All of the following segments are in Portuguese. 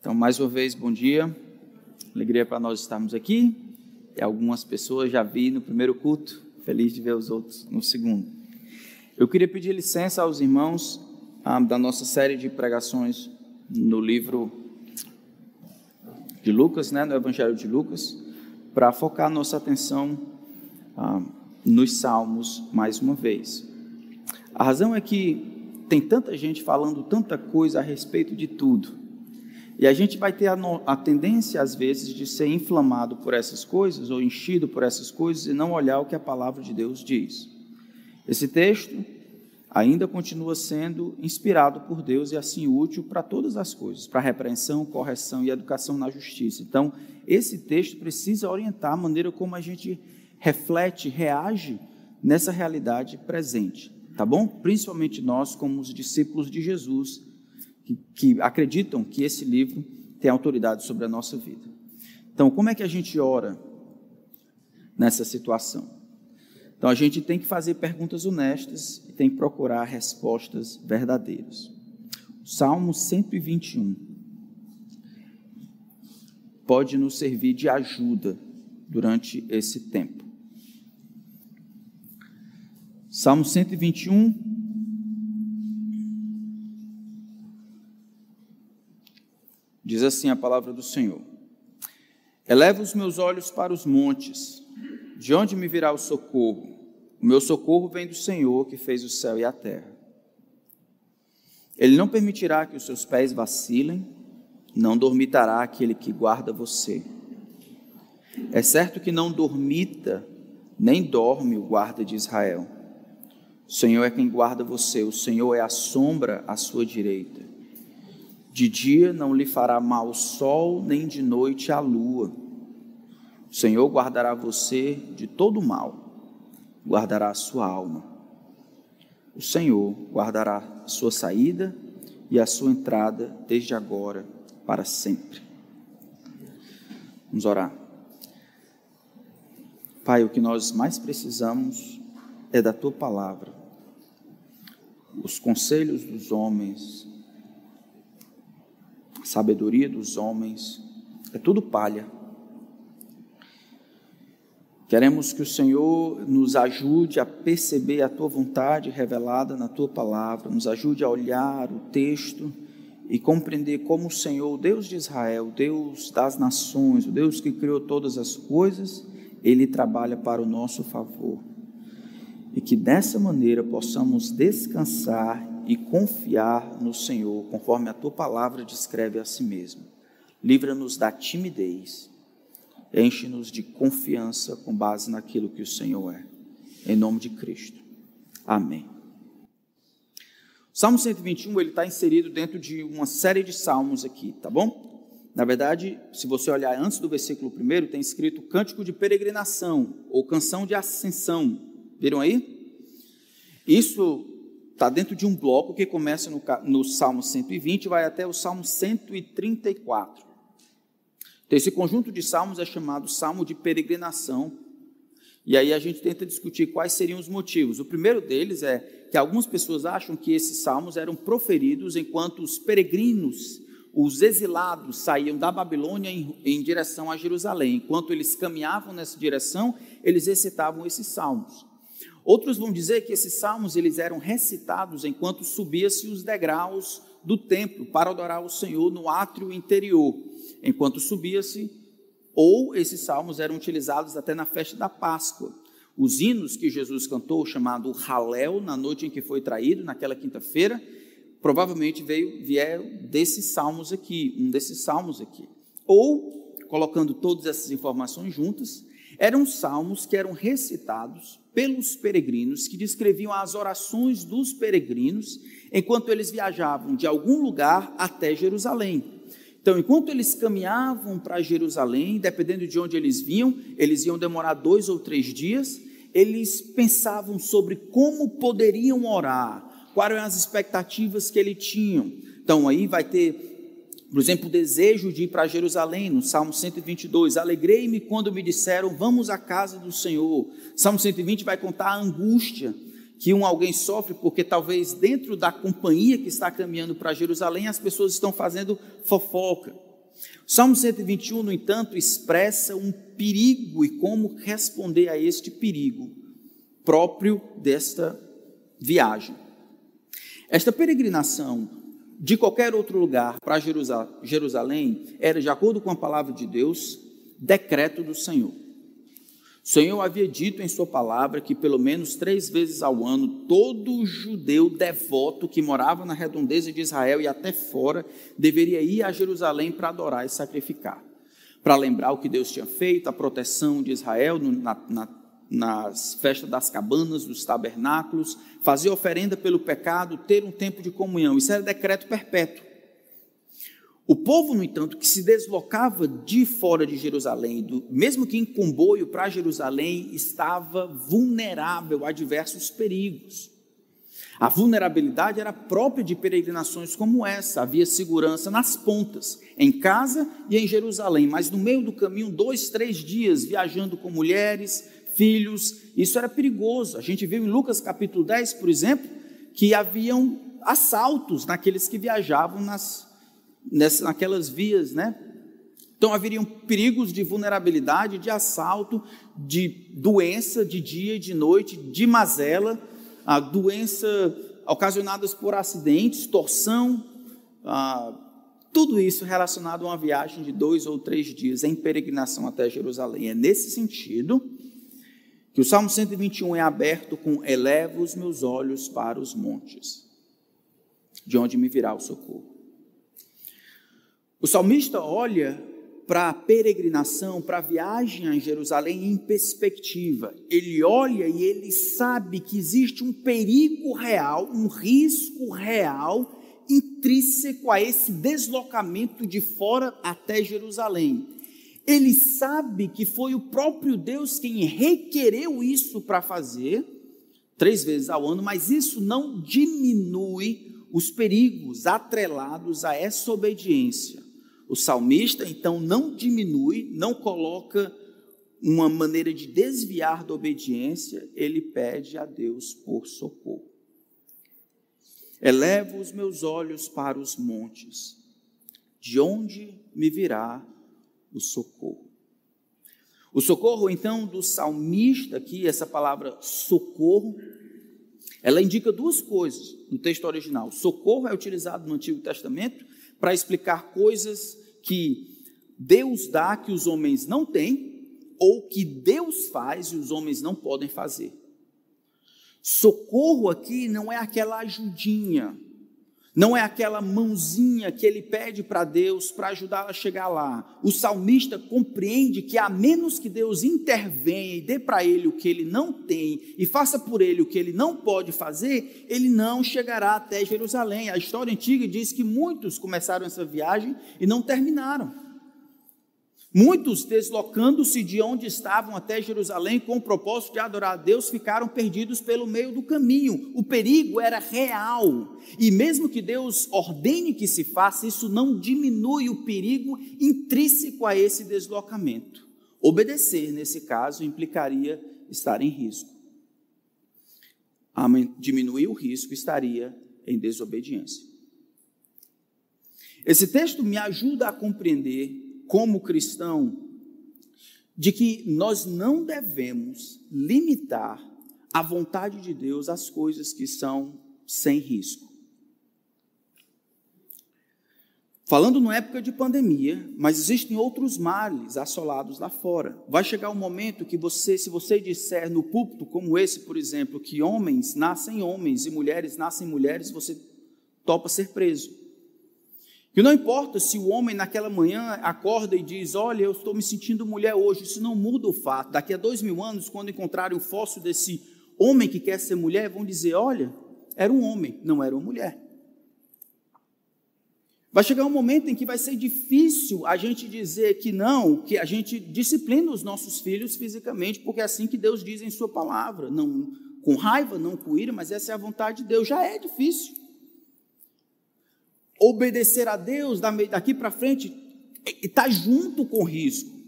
Então, mais uma vez, bom dia. Alegria para nós estarmos aqui. E algumas pessoas já vi no primeiro culto. Feliz de ver os outros no segundo. Eu queria pedir licença aos irmãos ah, da nossa série de pregações no livro de Lucas, né, no Evangelho de Lucas, para focar nossa atenção ah, nos Salmos mais uma vez. A razão é que tem tanta gente falando tanta coisa a respeito de tudo e a gente vai ter a, no, a, tendência, às vezes, de ser inflamado por essas coisas, ou enchido por essas coisas, e não olhar o que a palavra de Deus diz. Esse texto ainda continua sendo inspirado por Deus e assim útil para todas as coisas, para repreensão, correção e educação na justiça. Então, esse texto precisa orientar a maneira como a gente reflete, reage nessa realidade presente, tá bom? Principalmente nós, como os discípulos de Jesus, que, que acreditam que esse livro tem autoridade sobre a nossa vida. Então, como é que a gente ora nessa situação? Então, a gente tem que fazer perguntas honestas e tem que procurar respostas verdadeiras. Salmo 121 pode nos servir de ajuda durante esse tempo. Salmo 121, Diz assim a palavra do Senhor: Eleva os meus olhos para os montes, de onde me virá o socorro? O meu socorro vem do Senhor que fez o céu e a terra. Ele não permitirá que os seus pés vacilem, não dormitará aquele que guarda você. É certo que não dormita, nem dorme o guarda de Israel. O Senhor é quem guarda você, o Senhor é a sombra à sua direita. De dia não lhe fará mal o sol, nem de noite a lua. O Senhor guardará você de todo mal, guardará a sua alma. O Senhor guardará a sua saída e a sua entrada desde agora para sempre. Vamos orar. Pai, o que nós mais precisamos é da tua palavra. Os conselhos dos homens sabedoria dos homens, é tudo palha. Queremos que o Senhor nos ajude a perceber a tua vontade revelada na tua palavra, nos ajude a olhar o texto e compreender como o Senhor, o Deus de Israel, o Deus das nações, o Deus que criou todas as coisas, ele trabalha para o nosso favor. E que dessa maneira possamos descansar e confiar no Senhor, conforme a tua palavra descreve a si mesmo. Livra-nos da timidez, enche-nos de confiança com base naquilo que o Senhor é. Em nome de Cristo. Amém. O Salmo 121 ele está inserido dentro de uma série de salmos aqui, tá bom? Na verdade, se você olhar antes do versículo 1, tem escrito cântico de peregrinação ou canção de ascensão. Viram aí? Isso está dentro de um bloco que começa no, no Salmo 120 e vai até o Salmo 134. Então, esse conjunto de salmos é chamado Salmo de Peregrinação. E aí a gente tenta discutir quais seriam os motivos. O primeiro deles é que algumas pessoas acham que esses salmos eram proferidos enquanto os peregrinos, os exilados, saíam da Babilônia em, em direção a Jerusalém. Enquanto eles caminhavam nessa direção, eles recitavam esses salmos. Outros vão dizer que esses salmos eles eram recitados enquanto subia-se os degraus do templo para adorar o Senhor no átrio interior, enquanto subia-se, ou esses salmos eram utilizados até na festa da Páscoa. Os hinos que Jesus cantou, chamado Halel, na noite em que foi traído, naquela quinta-feira, provavelmente veio vieram desses salmos aqui, um desses salmos aqui. Ou, colocando todas essas informações juntas, eram salmos que eram recitados pelos peregrinos, que descreviam as orações dos peregrinos enquanto eles viajavam de algum lugar até Jerusalém. Então, enquanto eles caminhavam para Jerusalém, dependendo de onde eles vinham, eles iam demorar dois ou três dias, eles pensavam sobre como poderiam orar, quais eram as expectativas que eles tinham. Então, aí vai ter por exemplo, o desejo de ir para Jerusalém, no Salmo 122. Alegrei-me quando me disseram, vamos à casa do Senhor. Salmo 120 vai contar a angústia que um alguém sofre, porque talvez dentro da companhia que está caminhando para Jerusalém, as pessoas estão fazendo fofoca. Salmo 121, no entanto, expressa um perigo e como responder a este perigo próprio desta viagem. Esta peregrinação de qualquer outro lugar para Jerusalém era, de acordo com a palavra de Deus, decreto do Senhor. O Senhor havia dito em Sua palavra que, pelo menos três vezes ao ano, todo judeu devoto que morava na redondeza de Israel e até fora deveria ir a Jerusalém para adorar e sacrificar. Para lembrar o que Deus tinha feito, a proteção de Israel na, na, nas festas das cabanas, dos tabernáculos, fazer oferenda pelo pecado, ter um tempo de comunhão. Isso era decreto perpétuo. O povo, no entanto, que se deslocava de fora de Jerusalém, do, mesmo que em comboio para Jerusalém, estava vulnerável a diversos perigos. A vulnerabilidade era própria de peregrinações como essa. Havia segurança nas pontas, em casa e em Jerusalém, mas no meio do caminho, dois, três dias viajando com mulheres, filhos, isso era perigoso. A gente viu em Lucas capítulo 10, por exemplo, que haviam assaltos naqueles que viajavam nas nessa, naquelas vias, né? Então haveriam perigos de vulnerabilidade, de assalto, de doença de dia e de noite, de mazela, a doença ocasionadas por acidentes, torção, ah, tudo isso relacionado a uma viagem de dois ou três dias em peregrinação até Jerusalém. É nesse sentido que o Salmo 121 é aberto com: Elevo os meus olhos para os montes, de onde me virá o socorro. O salmista olha para a peregrinação, para a viagem a Jerusalém em perspectiva. Ele olha e ele sabe que existe um perigo real, um risco real intrínseco a esse deslocamento de fora até Jerusalém. Ele sabe que foi o próprio Deus quem requereu isso para fazer, três vezes ao ano, mas isso não diminui os perigos atrelados a essa obediência. O salmista, então, não diminui, não coloca uma maneira de desviar da obediência, ele pede a Deus por socorro. Elevo os meus olhos para os montes, de onde me virá o socorro? O socorro, então, do salmista aqui, essa palavra socorro, ela indica duas coisas no texto original. Socorro é utilizado no Antigo Testamento para explicar coisas que Deus dá que os homens não têm, ou que Deus faz e os homens não podem fazer. Socorro aqui não é aquela ajudinha, não é aquela mãozinha que ele pede para Deus para ajudá-lo a chegar lá. O salmista compreende que, a menos que Deus intervenha e dê para ele o que ele não tem e faça por ele o que ele não pode fazer, ele não chegará até Jerusalém. A história antiga diz que muitos começaram essa viagem e não terminaram. Muitos, deslocando-se de onde estavam até Jerusalém com o propósito de adorar a Deus, ficaram perdidos pelo meio do caminho. O perigo era real. E mesmo que Deus ordene que se faça, isso não diminui o perigo intrínseco a esse deslocamento. Obedecer, nesse caso, implicaria estar em risco. Diminuir o risco estaria em desobediência. Esse texto me ajuda a compreender como cristão, de que nós não devemos limitar a vontade de Deus às coisas que são sem risco. Falando numa época de pandemia, mas existem outros males assolados lá fora. Vai chegar um momento que você, se você disser no púlpito como esse, por exemplo, que homens nascem homens e mulheres nascem mulheres, você topa ser preso. Que não importa se o homem naquela manhã acorda e diz: Olha, eu estou me sentindo mulher hoje, isso não muda o fato. Daqui a dois mil anos, quando encontrarem o fóssil desse homem que quer ser mulher, vão dizer: Olha, era um homem, não era uma mulher. Vai chegar um momento em que vai ser difícil a gente dizer que não, que a gente disciplina os nossos filhos fisicamente, porque é assim que Deus diz em Sua palavra. Não com raiva, não com ira, mas essa é a vontade de Deus. Já é difícil obedecer a Deus daqui para frente está junto com risco.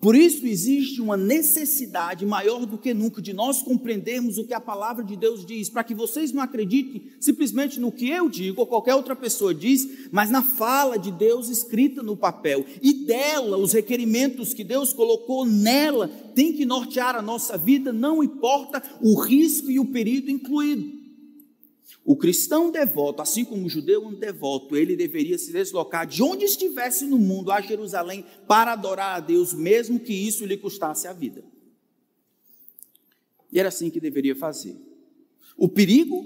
Por isso existe uma necessidade maior do que nunca de nós compreendermos o que a palavra de Deus diz, para que vocês não acreditem simplesmente no que eu digo ou qualquer outra pessoa diz, mas na fala de Deus escrita no papel. E dela, os requerimentos que Deus colocou nela, tem que nortear a nossa vida, não importa o risco e o perigo incluído. O cristão devoto, assim como o judeu devoto, ele deveria se deslocar de onde estivesse no mundo a Jerusalém para adorar a Deus, mesmo que isso lhe custasse a vida. E era assim que deveria fazer. O perigo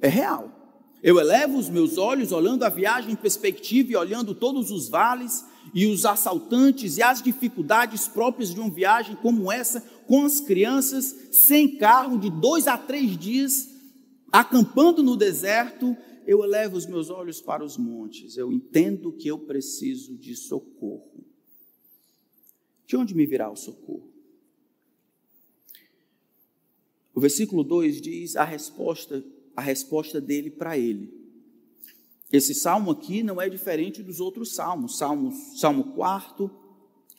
é real. Eu elevo os meus olhos, olhando a viagem em perspectiva e olhando todos os vales e os assaltantes e as dificuldades próprias de uma viagem como essa, com as crianças, sem carro, de dois a três dias acampando no deserto, eu elevo os meus olhos para os montes, eu entendo que eu preciso de socorro. De onde me virá o socorro? O versículo 2 diz a resposta, a resposta dele para ele. Esse salmo aqui não é diferente dos outros salmos. Salmo, salmo 4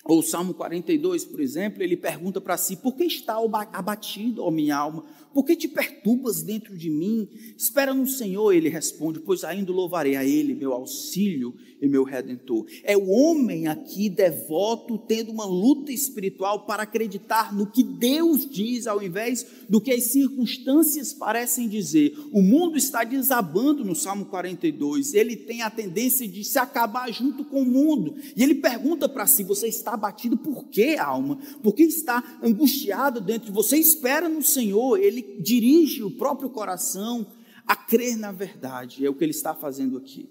ou o Salmo 42, por exemplo, ele pergunta para si: Por que está abatido, ó minha alma? Por que te perturbas dentro de mim? Espera no Senhor, ele responde, pois ainda louvarei a Ele, meu auxílio e meu redentor. É o homem aqui devoto, tendo uma luta espiritual para acreditar no que Deus diz, ao invés do que as circunstâncias parecem dizer. O mundo está desabando no Salmo 42, ele tem a tendência de se acabar junto com o mundo. E ele pergunta para si: Você está abatido por quê, alma? Por que está angustiado dentro de você? Espera no Senhor, ele ele dirige o próprio coração a crer na verdade. É o que ele está fazendo aqui.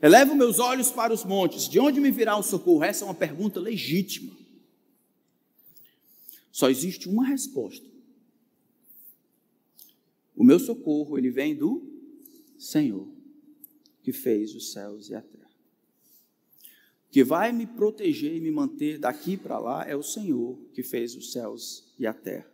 Elevo meus olhos para os montes. De onde me virá o socorro? Essa é uma pergunta legítima. Só existe uma resposta. O meu socorro, ele vem do Senhor, que fez os céus e a terra. Que vai me proteger e me manter daqui para lá é o Senhor, que fez os céus e a terra.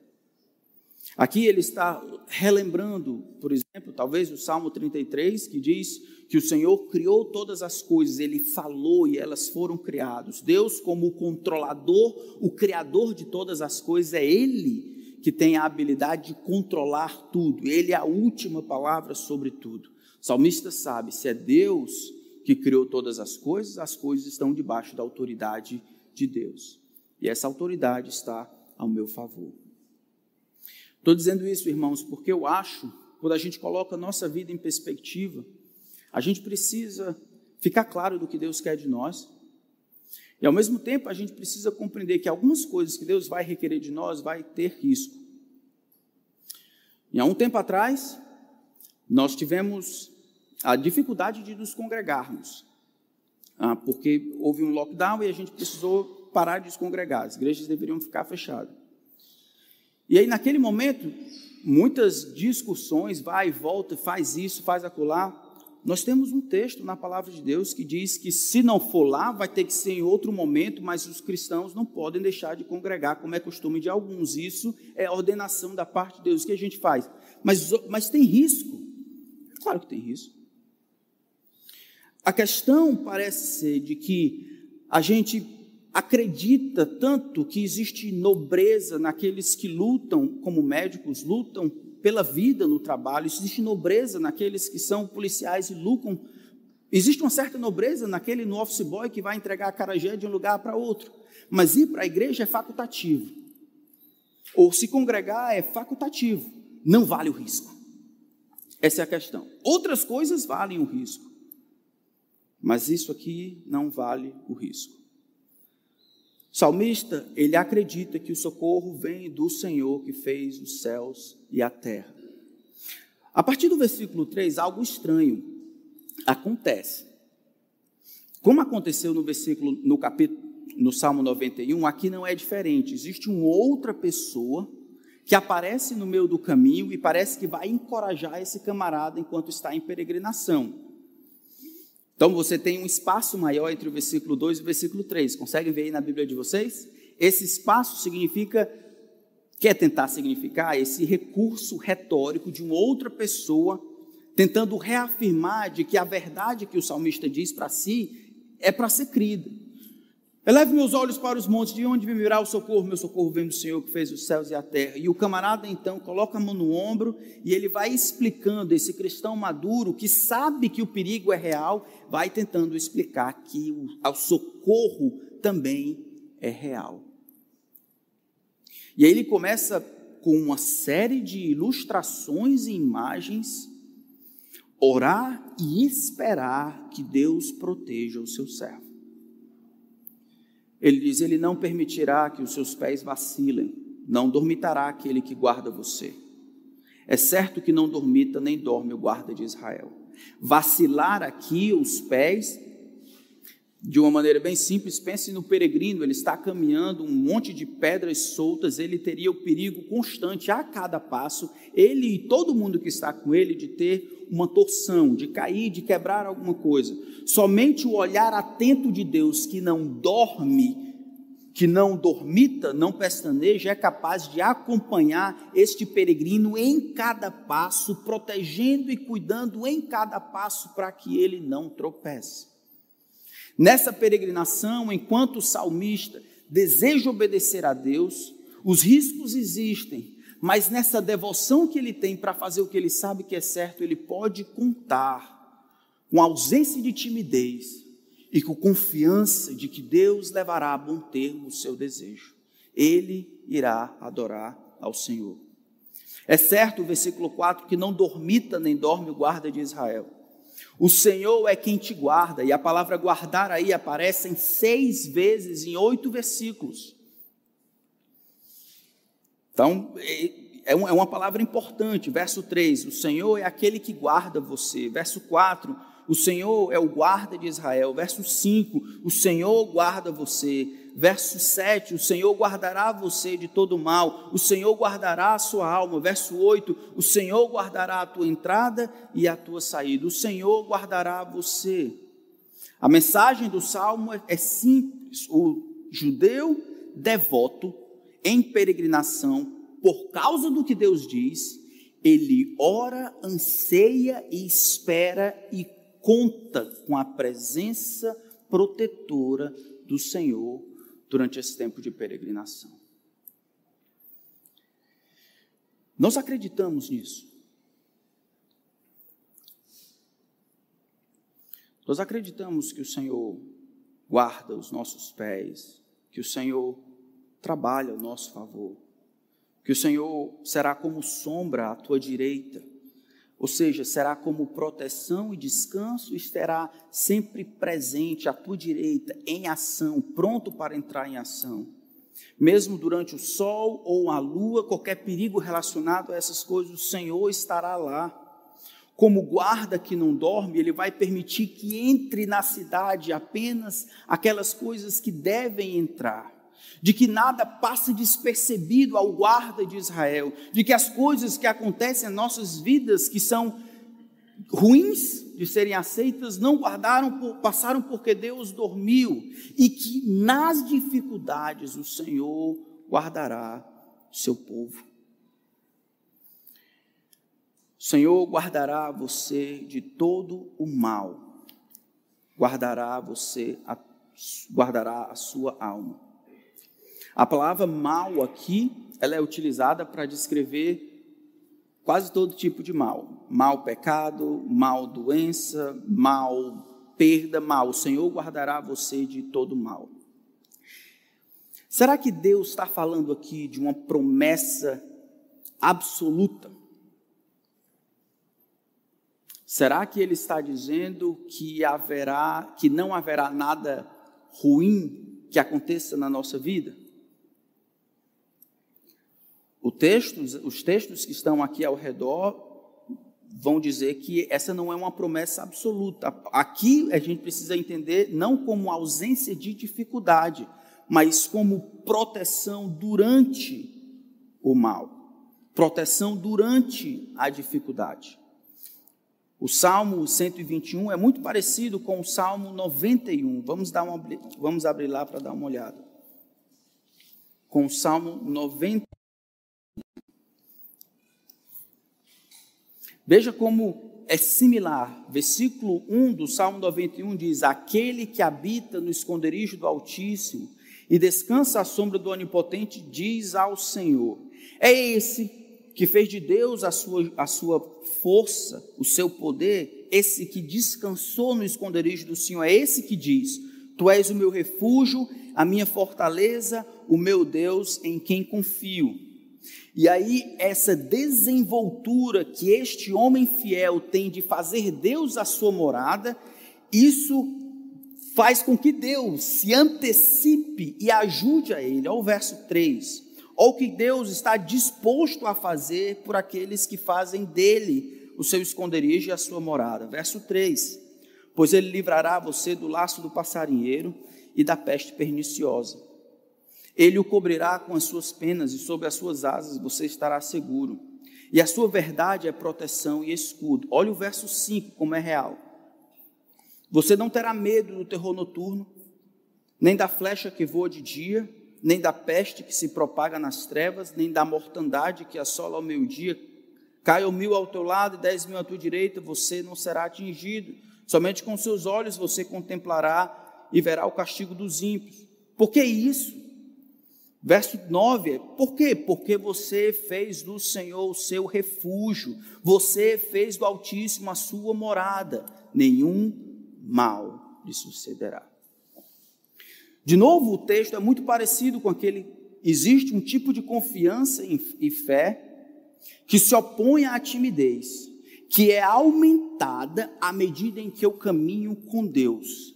Aqui ele está relembrando, por exemplo, talvez o Salmo 33, que diz que o Senhor criou todas as coisas, ele falou e elas foram criadas. Deus, como o controlador, o criador de todas as coisas, é ele que tem a habilidade de controlar tudo, ele é a última palavra sobre tudo. O salmista sabe: se é Deus que criou todas as coisas, as coisas estão debaixo da autoridade de Deus. E essa autoridade está ao meu favor. Estou dizendo isso, irmãos, porque eu acho, quando a gente coloca a nossa vida em perspectiva, a gente precisa ficar claro do que Deus quer de nós. E ao mesmo tempo, a gente precisa compreender que algumas coisas que Deus vai requerer de nós vai ter risco. E há um tempo atrás, nós tivemos a dificuldade de nos congregarmos, ah, porque houve um lockdown e a gente precisou parar de se congregar, as igrejas deveriam ficar fechadas. E aí, naquele momento, muitas discussões, vai e volta, faz isso, faz acolá. Nós temos um texto na palavra de Deus que diz que se não for lá, vai ter que ser em outro momento, mas os cristãos não podem deixar de congregar, como é costume de alguns. Isso é ordenação da parte de Deus. O que a gente faz? Mas, mas tem risco. Claro que tem risco. A questão parece ser de que a gente acredita tanto que existe nobreza naqueles que lutam como médicos, lutam pela vida no trabalho, existe nobreza naqueles que são policiais e lucram. Existe uma certa nobreza naquele no office boy que vai entregar a carajé de um lugar para outro. Mas ir para a igreja é facultativo. Ou se congregar é facultativo. Não vale o risco. Essa é a questão. Outras coisas valem o risco. Mas isso aqui não vale o risco salmista, ele acredita que o socorro vem do Senhor que fez os céus e a terra. A partir do versículo 3, algo estranho acontece. Como aconteceu no versículo, no capítulo, no Salmo 91, aqui não é diferente. Existe uma outra pessoa que aparece no meio do caminho e parece que vai encorajar esse camarada enquanto está em peregrinação. Então você tem um espaço maior entre o versículo 2 e o versículo 3. Conseguem ver aí na Bíblia de vocês? Esse espaço significa, quer tentar significar, esse recurso retórico de uma outra pessoa tentando reafirmar de que a verdade que o salmista diz para si é para ser crida. Eleve meus olhos para os montes, de onde me virá o socorro? Meu socorro vem do Senhor que fez os céus e a terra. E o camarada então coloca a mão no ombro e ele vai explicando, esse cristão maduro que sabe que o perigo é real, vai tentando explicar que o, o socorro também é real. E aí ele começa com uma série de ilustrações e imagens, orar e esperar que Deus proteja o seu servo. Ele diz: Ele não permitirá que os seus pés vacilem, não dormitará aquele que guarda você. É certo que não dormita nem dorme o guarda de Israel. Vacilar aqui os pés de uma maneira bem simples, pense no peregrino, ele está caminhando um monte de pedras soltas, ele teria o perigo constante a cada passo, ele e todo mundo que está com ele, de ter uma torção, de cair, de quebrar alguma coisa. Somente o olhar atento de Deus, que não dorme, que não dormita, não pestaneja, é capaz de acompanhar este peregrino em cada passo, protegendo e cuidando em cada passo para que ele não tropece. Nessa peregrinação, enquanto o salmista deseja obedecer a Deus, os riscos existem, mas nessa devoção que ele tem para fazer o que ele sabe que é certo, ele pode contar com ausência de timidez e com confiança de que Deus levará a bom termo o seu desejo. Ele irá adorar ao Senhor. É certo o versículo 4 que não dormita nem dorme o guarda de Israel. O Senhor é quem te guarda, e a palavra guardar aí aparece em seis vezes, em oito versículos. Então, é, é, é uma palavra importante. Verso 3: O Senhor é aquele que guarda você. Verso 4: O Senhor é o guarda de Israel. Verso 5: O Senhor guarda você. Verso 7, o Senhor guardará você de todo mal, o Senhor guardará a sua alma. Verso 8, o Senhor guardará a tua entrada e a tua saída, o Senhor guardará você. A mensagem do salmo é, é simples: o judeu devoto em peregrinação, por causa do que Deus diz, ele ora, anseia e espera e conta com a presença protetora do Senhor durante esse tempo de peregrinação. Nós acreditamos nisso. Nós acreditamos que o Senhor guarda os nossos pés, que o Senhor trabalha ao nosso favor, que o Senhor será como sombra à tua direita ou seja, será como proteção e descanso, e estará sempre presente à tua direita, em ação, pronto para entrar em ação. Mesmo durante o sol ou a lua, qualquer perigo relacionado a essas coisas, o Senhor estará lá. Como guarda que não dorme, ele vai permitir que entre na cidade apenas aquelas coisas que devem entrar de que nada passe despercebido ao guarda de Israel, de que as coisas que acontecem em nossas vidas, que são ruins de serem aceitas, não guardaram, passaram porque Deus dormiu, e que nas dificuldades o Senhor guardará seu povo. O Senhor guardará você de todo o mal, guardará você, guardará a sua alma. A palavra mal aqui, ela é utilizada para descrever quase todo tipo de mal. Mal pecado, mal doença, mal perda, mal. O Senhor guardará você de todo mal. Será que Deus está falando aqui de uma promessa absoluta? Será que ele está dizendo que haverá, que não haverá nada ruim que aconteça na nossa vida? Texto, os textos que estão aqui ao redor vão dizer que essa não é uma promessa absoluta. Aqui a gente precisa entender não como ausência de dificuldade, mas como proteção durante o mal, proteção durante a dificuldade. O Salmo 121 é muito parecido com o Salmo 91. Vamos, dar uma, vamos abrir lá para dar uma olhada. Com o Salmo 91. Veja como é similar. Versículo 1 do Salmo 91 diz: Aquele que habita no esconderijo do Altíssimo e descansa à sombra do Onipotente, diz ao Senhor. É esse que fez de Deus a sua, a sua força, o seu poder, esse que descansou no esconderijo do Senhor, é esse que diz: Tu és o meu refúgio, a minha fortaleza, o meu Deus em quem confio. E aí, essa desenvoltura que este homem fiel tem de fazer Deus a sua morada, isso faz com que Deus se antecipe e ajude a ele. Olha o verso 3. Olha o que Deus está disposto a fazer por aqueles que fazem dele o seu esconderijo e a sua morada. Verso 3. Pois ele livrará você do laço do passarinheiro e da peste perniciosa. Ele o cobrirá com as suas penas e sob as suas asas você estará seguro. E a sua verdade é proteção e escudo. Olha o verso 5 como é real. Você não terá medo do terror noturno, nem da flecha que voa de dia, nem da peste que se propaga nas trevas, nem da mortandade que assola ao meio-dia. Caia mil ao teu lado e dez mil à tua direita, você não será atingido. Somente com seus olhos você contemplará e verá o castigo dos ímpios. Por que isso? Verso 9, por quê? Porque você fez do Senhor o seu refúgio, você fez do Altíssimo a sua morada, nenhum mal lhe sucederá. De novo, o texto é muito parecido com aquele. Existe um tipo de confiança e fé que se opõe à timidez, que é aumentada à medida em que eu caminho com Deus.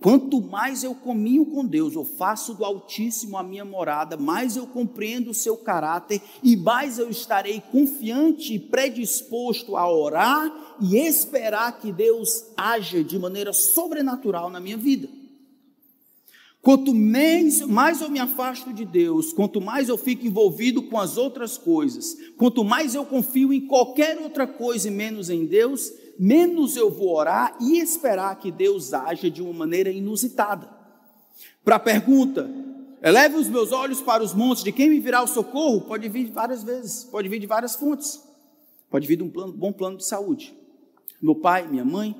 Quanto mais eu caminho com Deus, eu faço do Altíssimo a minha morada, mais eu compreendo o seu caráter e mais eu estarei confiante e predisposto a orar e esperar que Deus haja de maneira sobrenatural na minha vida. Quanto mais, mais eu me afasto de Deus, quanto mais eu fico envolvido com as outras coisas, quanto mais eu confio em qualquer outra coisa e menos em Deus, menos eu vou orar e esperar que Deus haja de uma maneira inusitada. Para a pergunta, eleve os meus olhos para os montes, de quem me virá o socorro? Pode vir várias vezes, pode vir de várias fontes. Pode vir de um plano, bom plano de saúde. Meu pai, minha mãe,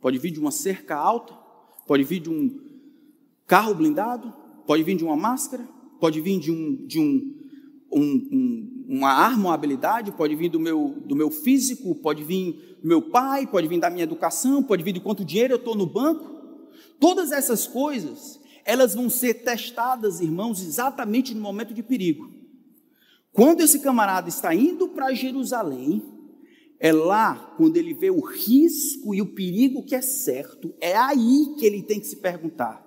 pode vir de uma cerca alta, pode vir de um carro blindado, pode vir de uma máscara, pode vir de um, de um, um, um uma arma, uma habilidade, pode vir do meu, do meu físico, pode vir do meu pai, pode vir da minha educação, pode vir de quanto dinheiro eu estou no banco. Todas essas coisas, elas vão ser testadas, irmãos, exatamente no momento de perigo. Quando esse camarada está indo para Jerusalém, é lá quando ele vê o risco e o perigo que é certo, é aí que ele tem que se perguntar: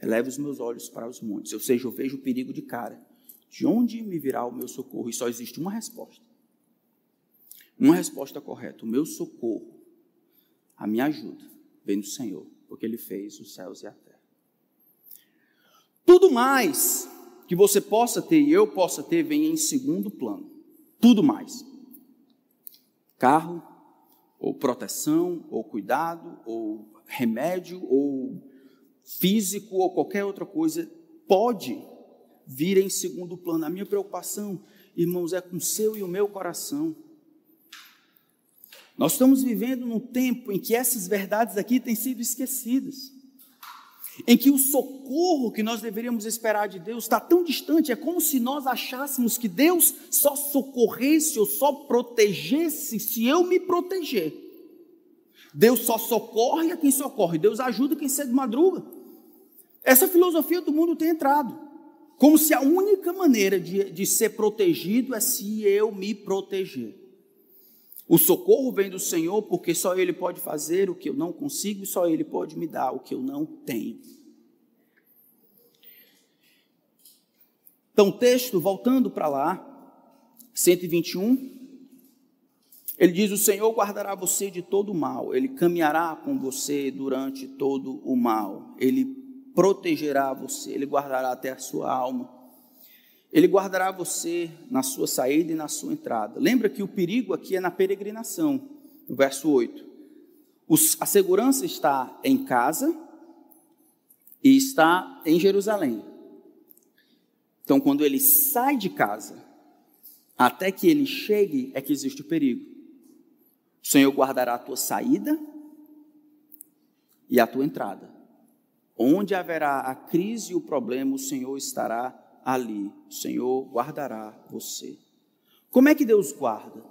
eleva os meus olhos para os montes, ou seja, eu vejo o perigo de cara. De onde me virá o meu socorro? E só existe uma resposta. Uma resposta correta. O meu socorro, a minha ajuda, vem do Senhor, porque Ele fez os céus e a terra. Tudo mais que você possa ter e eu possa ter vem em segundo plano. Tudo mais. Carro, ou proteção, ou cuidado, ou remédio, ou físico, ou qualquer outra coisa, pode vir em segundo plano. A minha preocupação, irmãos, é com o seu e o meu coração. Nós estamos vivendo num tempo em que essas verdades aqui têm sido esquecidas. Em que o socorro que nós deveríamos esperar de Deus está tão distante, é como se nós achássemos que Deus só socorresse ou só protegesse se eu me proteger. Deus só socorre a quem socorre, Deus ajuda quem cedo madruga. Essa filosofia do mundo tem entrado. Como se a única maneira de, de ser protegido é se eu me proteger. O socorro vem do Senhor porque só Ele pode fazer o que eu não consigo e só Ele pode me dar o que eu não tenho. Então, o texto, voltando para lá, 121, ele diz: O Senhor guardará você de todo o mal, Ele caminhará com você durante todo o mal, Ele protegerá você, Ele guardará até a sua alma. Ele guardará você na sua saída e na sua entrada. Lembra que o perigo aqui é na peregrinação, no verso 8. a segurança está em casa e está em Jerusalém. Então, quando ele sai de casa, até que ele chegue, é que existe o perigo. O Senhor guardará a tua saída e a tua entrada. Onde haverá a crise e o problema, o Senhor estará ali. O Senhor guardará você. Como é que Deus guarda?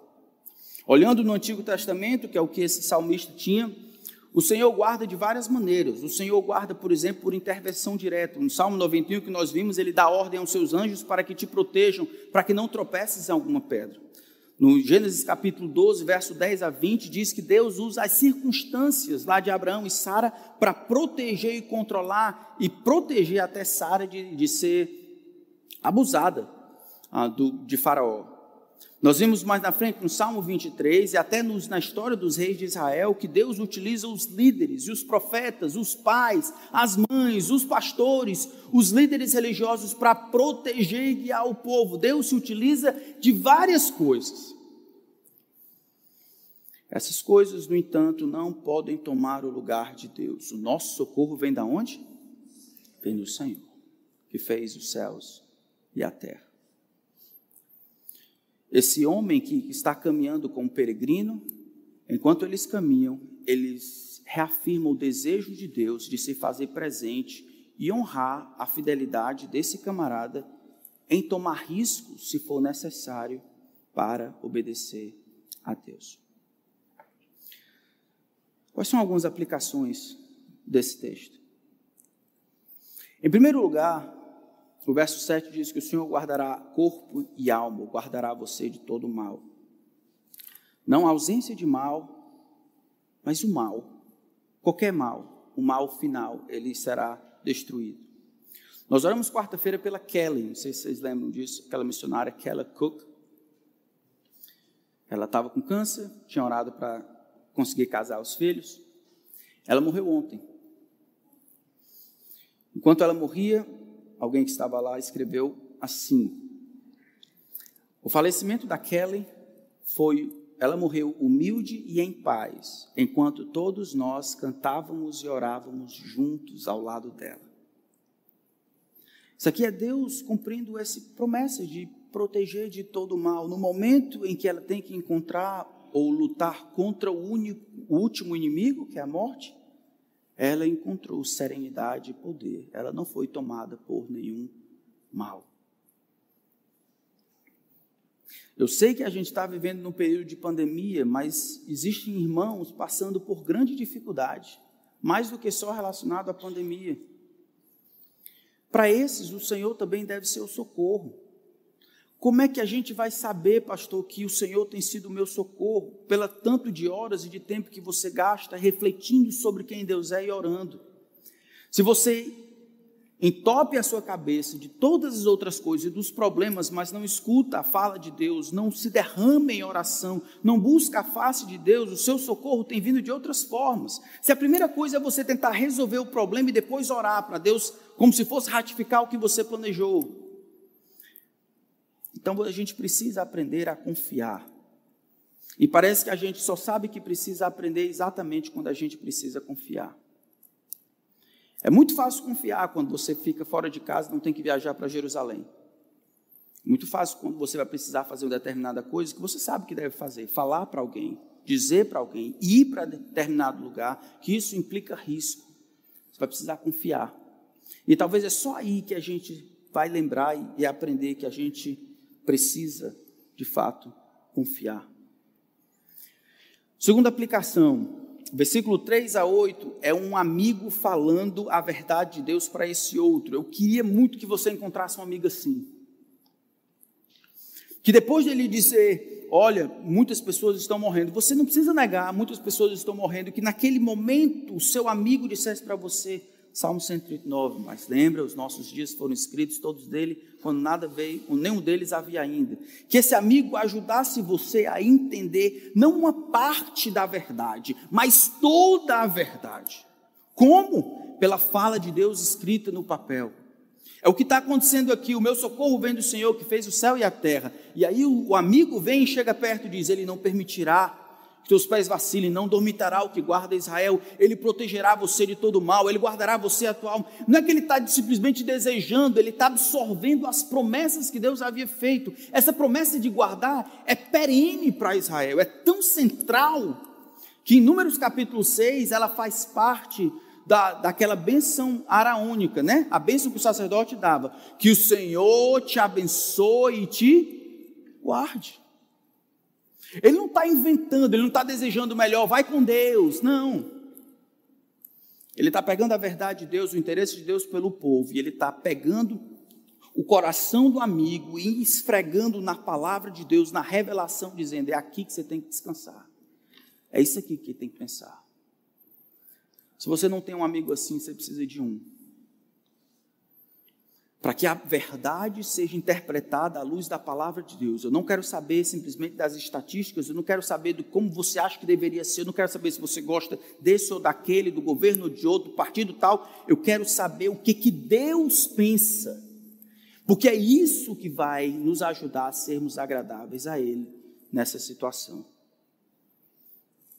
Olhando no Antigo Testamento, que é o que esse salmista tinha, o Senhor guarda de várias maneiras. O Senhor guarda, por exemplo, por intervenção direta. No Salmo 91 que nós vimos, ele dá ordem aos seus anjos para que te protejam, para que não tropeces em alguma pedra. No Gênesis capítulo 12, verso 10 a 20, diz que Deus usa as circunstâncias lá de Abraão e Sara para proteger e controlar e proteger até Sara de, de ser abusada ah, do, de Faraó. Nós vimos mais na frente no Salmo 23 e até nos, na história dos reis de Israel que Deus utiliza os líderes e os profetas, os pais, as mães, os pastores, os líderes religiosos para proteger e guiar o povo. Deus se utiliza de várias coisas. Essas coisas, no entanto, não podem tomar o lugar de Deus. O nosso socorro vem da onde? Vem do Senhor, que fez os céus e a terra. Esse homem que está caminhando como peregrino, enquanto eles caminham, eles reafirmam o desejo de Deus de se fazer presente e honrar a fidelidade desse camarada em tomar riscos, se for necessário, para obedecer a Deus. Quais são algumas aplicações desse texto? Em primeiro lugar, o verso 7 diz que o Senhor guardará corpo e alma, guardará você de todo mal. Não a ausência de mal, mas o mal. Qualquer mal, o mal final, ele será destruído. Nós oramos quarta-feira pela Kelly, não sei se vocês lembram disso, aquela missionária Kelly Cook. Ela estava com câncer, tinha orado para conseguir casar os filhos. Ela morreu ontem. Enquanto ela morria, alguém que estava lá escreveu assim: O falecimento da Kelly foi, ela morreu humilde e em paz, enquanto todos nós cantávamos e orávamos juntos ao lado dela. Isso aqui é Deus cumprindo essa promessa de proteger de todo mal. No momento em que ela tem que encontrar ou lutar contra o, único, o último inimigo, que é a morte, ela encontrou serenidade e poder. Ela não foi tomada por nenhum mal. Eu sei que a gente está vivendo num período de pandemia, mas existem irmãos passando por grande dificuldade, mais do que só relacionado à pandemia. Para esses, o Senhor também deve ser o socorro. Como é que a gente vai saber, pastor, que o Senhor tem sido o meu socorro, pela tanto de horas e de tempo que você gasta refletindo sobre quem Deus é e orando? Se você entope a sua cabeça de todas as outras coisas e dos problemas, mas não escuta a fala de Deus, não se derrama em oração, não busca a face de Deus, o seu socorro tem vindo de outras formas. Se a primeira coisa é você tentar resolver o problema e depois orar para Deus, como se fosse ratificar o que você planejou, então a gente precisa aprender a confiar. E parece que a gente só sabe que precisa aprender exatamente quando a gente precisa confiar. É muito fácil confiar quando você fica fora de casa e não tem que viajar para Jerusalém. Muito fácil quando você vai precisar fazer uma determinada coisa que você sabe que deve fazer, falar para alguém, dizer para alguém, ir para determinado lugar, que isso implica risco. Você vai precisar confiar. E talvez é só aí que a gente vai lembrar e aprender que a gente precisa, de fato, confiar. Segunda aplicação, versículo 3 a 8, é um amigo falando a verdade de Deus para esse outro. Eu queria muito que você encontrasse um amigo assim. Que depois dele dizer, olha, muitas pessoas estão morrendo, você não precisa negar, muitas pessoas estão morrendo, que naquele momento o seu amigo dissesse para você, Salmo 139, mas lembra, os nossos dias foram escritos, todos dele, quando nada veio, nenhum deles havia ainda. Que esse amigo ajudasse você a entender não uma parte da verdade, mas toda a verdade. Como? Pela fala de Deus escrita no papel. É o que está acontecendo aqui. O meu socorro vem do Senhor que fez o céu e a terra. E aí o, amigo vem e chega perto e diz: Ele não permitirá que teus pés vacilem, não dormitará o que guarda Israel, ele protegerá você de todo mal, ele guardará você atual. Não é que ele está simplesmente desejando, ele está absorvendo as promessas que Deus havia feito. Essa promessa de guardar é perene para Israel, é tão central que em Números capítulo 6 ela faz parte da, daquela benção araônica, né? A benção que o sacerdote dava, que o Senhor te abençoe e te guarde. Ele não está inventando, ele não está desejando melhor, vai com Deus, não. Ele está pegando a verdade de Deus, o interesse de Deus pelo povo, e ele está pegando o coração do amigo e esfregando na palavra de Deus, na revelação, dizendo: é aqui que você tem que descansar, é isso aqui que tem que pensar. Se você não tem um amigo assim, você precisa de um para que a verdade seja interpretada à luz da palavra de Deus. Eu não quero saber simplesmente das estatísticas, eu não quero saber de como você acha que deveria ser, eu não quero saber se você gosta desse ou daquele, do governo de outro, partido tal. Eu quero saber o que, que Deus pensa, porque é isso que vai nos ajudar a sermos agradáveis a Ele nessa situação.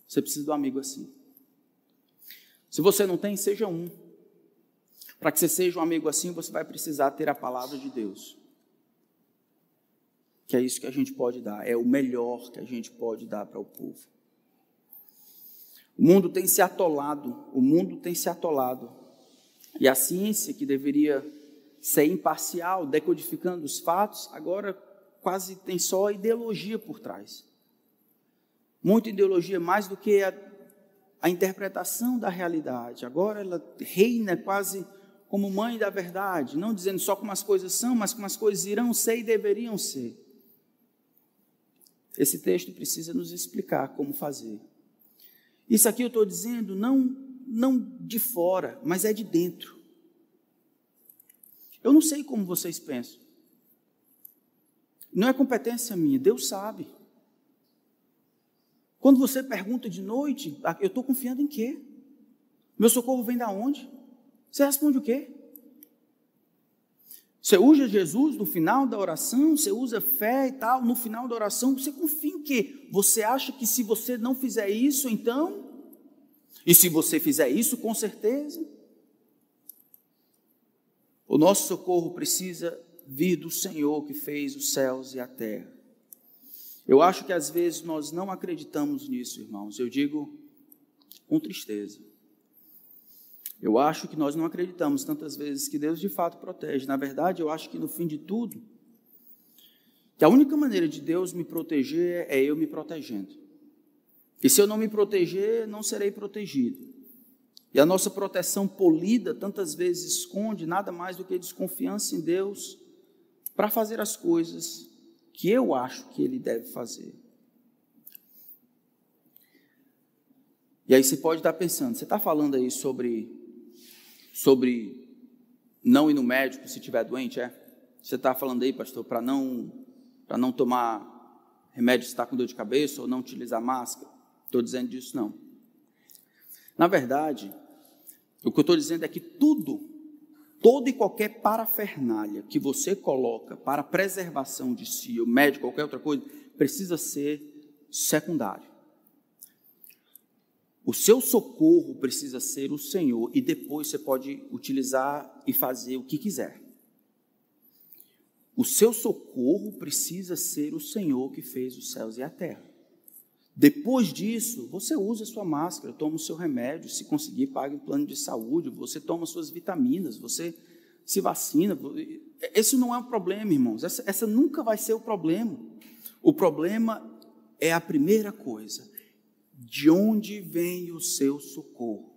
Você precisa de um amigo assim. Se você não tem, seja um. Para que você seja um amigo assim, você vai precisar ter a palavra de Deus. Que é isso que a gente pode dar, é o melhor que a gente pode dar para o povo. O mundo tem se atolado, o mundo tem se atolado. E a ciência, que deveria ser imparcial, decodificando os fatos, agora quase tem só ideologia por trás. Muita ideologia, mais do que a, a interpretação da realidade. Agora ela reina quase como mãe da verdade, não dizendo só como as coisas são, mas como as coisas irão ser e deveriam ser. Esse texto precisa nos explicar como fazer. Isso aqui eu estou dizendo não, não de fora, mas é de dentro. Eu não sei como vocês pensam. Não é competência minha, Deus sabe. Quando você pergunta de noite, ah, eu estou confiando em quê? Meu socorro vem da onde? Você responde o quê? Você usa Jesus no final da oração, você usa fé e tal, no final da oração, você confia em quê? Você acha que se você não fizer isso, então? E se você fizer isso, com certeza? O nosso socorro precisa vir do Senhor que fez os céus e a terra. Eu acho que às vezes nós não acreditamos nisso, irmãos. Eu digo com tristeza. Eu acho que nós não acreditamos tantas vezes que Deus de fato protege. Na verdade, eu acho que no fim de tudo, que a única maneira de Deus me proteger é eu me protegendo. E se eu não me proteger, não serei protegido. E a nossa proteção polida tantas vezes esconde nada mais do que desconfiança em Deus para fazer as coisas que eu acho que Ele deve fazer. E aí você pode estar pensando, você está falando aí sobre sobre não ir no médico se estiver doente, é? Você está falando aí, pastor, para não, para não tomar remédio se está com dor de cabeça ou não utilizar máscara? Estou dizendo disso não. Na verdade, o que eu estou dizendo é que tudo, toda e qualquer parafernália que você coloca para preservação de si, o médico, qualquer outra coisa, precisa ser secundário. O seu socorro precisa ser o Senhor e depois você pode utilizar e fazer o que quiser. O seu socorro precisa ser o Senhor que fez os céus e a terra. Depois disso, você usa a sua máscara, toma o seu remédio, se conseguir, pague o plano de saúde, você toma suas vitaminas, você se vacina. Esse não é um problema, irmãos. Essa, essa nunca vai ser o problema. O problema é a primeira coisa de onde vem o seu socorro?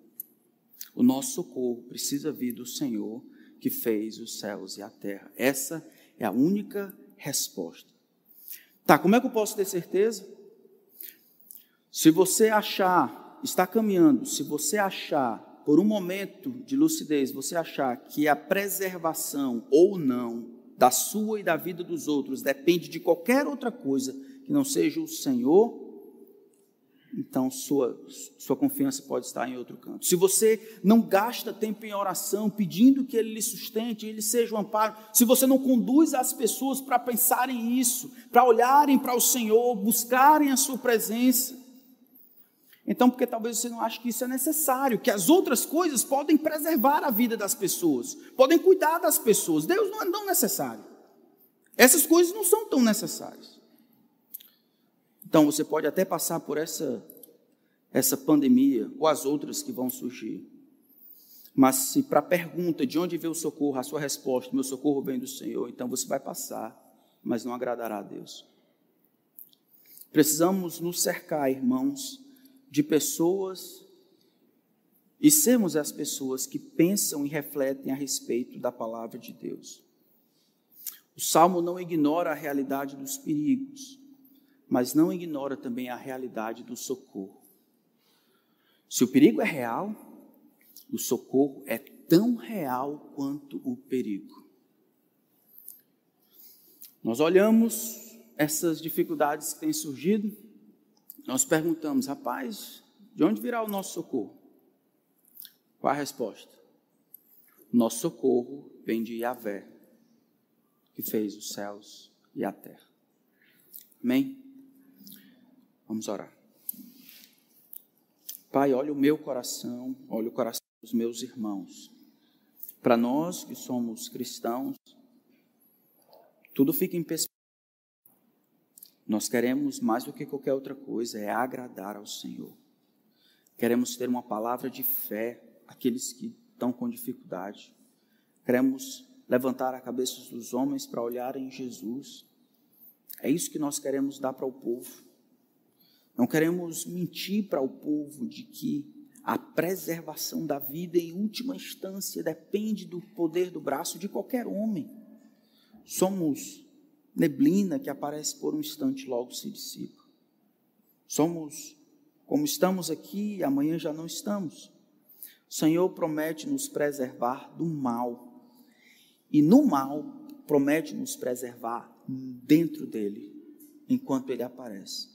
O nosso socorro precisa vir do Senhor que fez os céus e a terra. Essa é a única resposta. Tá, como é que eu posso ter certeza? Se você achar, está caminhando, se você achar, por um momento de lucidez, você achar que a preservação ou não da sua e da vida dos outros depende de qualquer outra coisa que não seja o Senhor, então sua, sua confiança pode estar em outro canto. Se você não gasta tempo em oração, pedindo que Ele lhe sustente, Ele seja um amparo, se você não conduz as pessoas para pensarem isso, para olharem para o Senhor, buscarem a Sua presença, Então, porque talvez você não ache que isso é necessário, que as outras coisas podem preservar a vida das pessoas, podem cuidar das pessoas. Deus não é tão necessário. Essas coisas não são tão necessárias. Então, você pode até passar por essa essa pandemia ou as outras que vão surgir. Mas se para a pergunta de onde veio o socorro, a sua resposta, meu socorro vem do Senhor, então você vai passar, mas não agradará a Deus. Precisamos nos cercar, irmãos, de pessoas e sermos as pessoas que pensam e refletem a respeito da palavra de Deus. O salmo não ignora a realidade dos perigos, mas não ignora também a realidade do socorro. Se o perigo é real, o socorro é tão real quanto o perigo. Nós olhamos essas dificuldades que têm surgido nós perguntamos, rapaz, de onde virá o nosso socorro? Qual a resposta? Nosso socorro vem de Yahvé, que fez os céus e a terra. Amém? Vamos orar. Pai, olha o meu coração, olha o coração dos meus irmãos. Para nós que somos cristãos, tudo fica em perspectiva nós queremos, mais do que qualquer outra coisa, é agradar ao Senhor. Queremos ter uma palavra de fé àqueles que estão com dificuldade. Queremos levantar a cabeça dos homens para olharem em Jesus. É isso que nós queremos dar para o povo. Não queremos mentir para o povo de que a preservação da vida, em última instância, depende do poder do braço de qualquer homem. Somos neblina que aparece por um instante logo se dissipa. Somos como estamos aqui, amanhã já não estamos. O Senhor promete nos preservar do mal. E no mal, promete nos preservar dentro dele, enquanto ele aparece.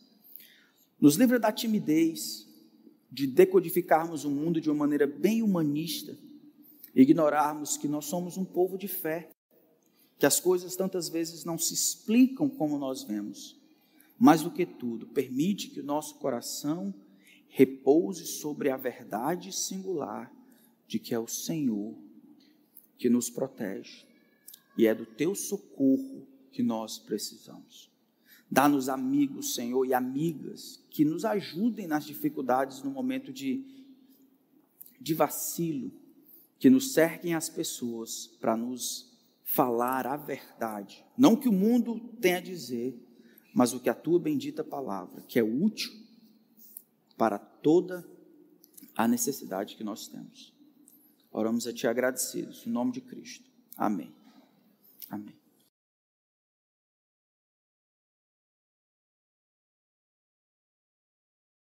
Nos livra da timidez, de decodificarmos o mundo de uma maneira bem humanista, ignorarmos que nós somos um povo de fé, que as coisas tantas vezes não se explicam como nós vemos. Mais do que tudo, permite que o nosso coração repouse sobre a verdade singular de que é o Senhor que nos protege e é do teu socorro que nós precisamos. Dá-nos amigos, Senhor, e amigas que nos ajudem nas dificuldades no momento de, de vacilo, que nos cerquem as pessoas para nos falar a verdade, não que o mundo tem a dizer, mas o que a tua bendita palavra, que é útil para toda a necessidade que nós temos. Oramos a ti agradecidos, em nome de Cristo. Amém. Amém.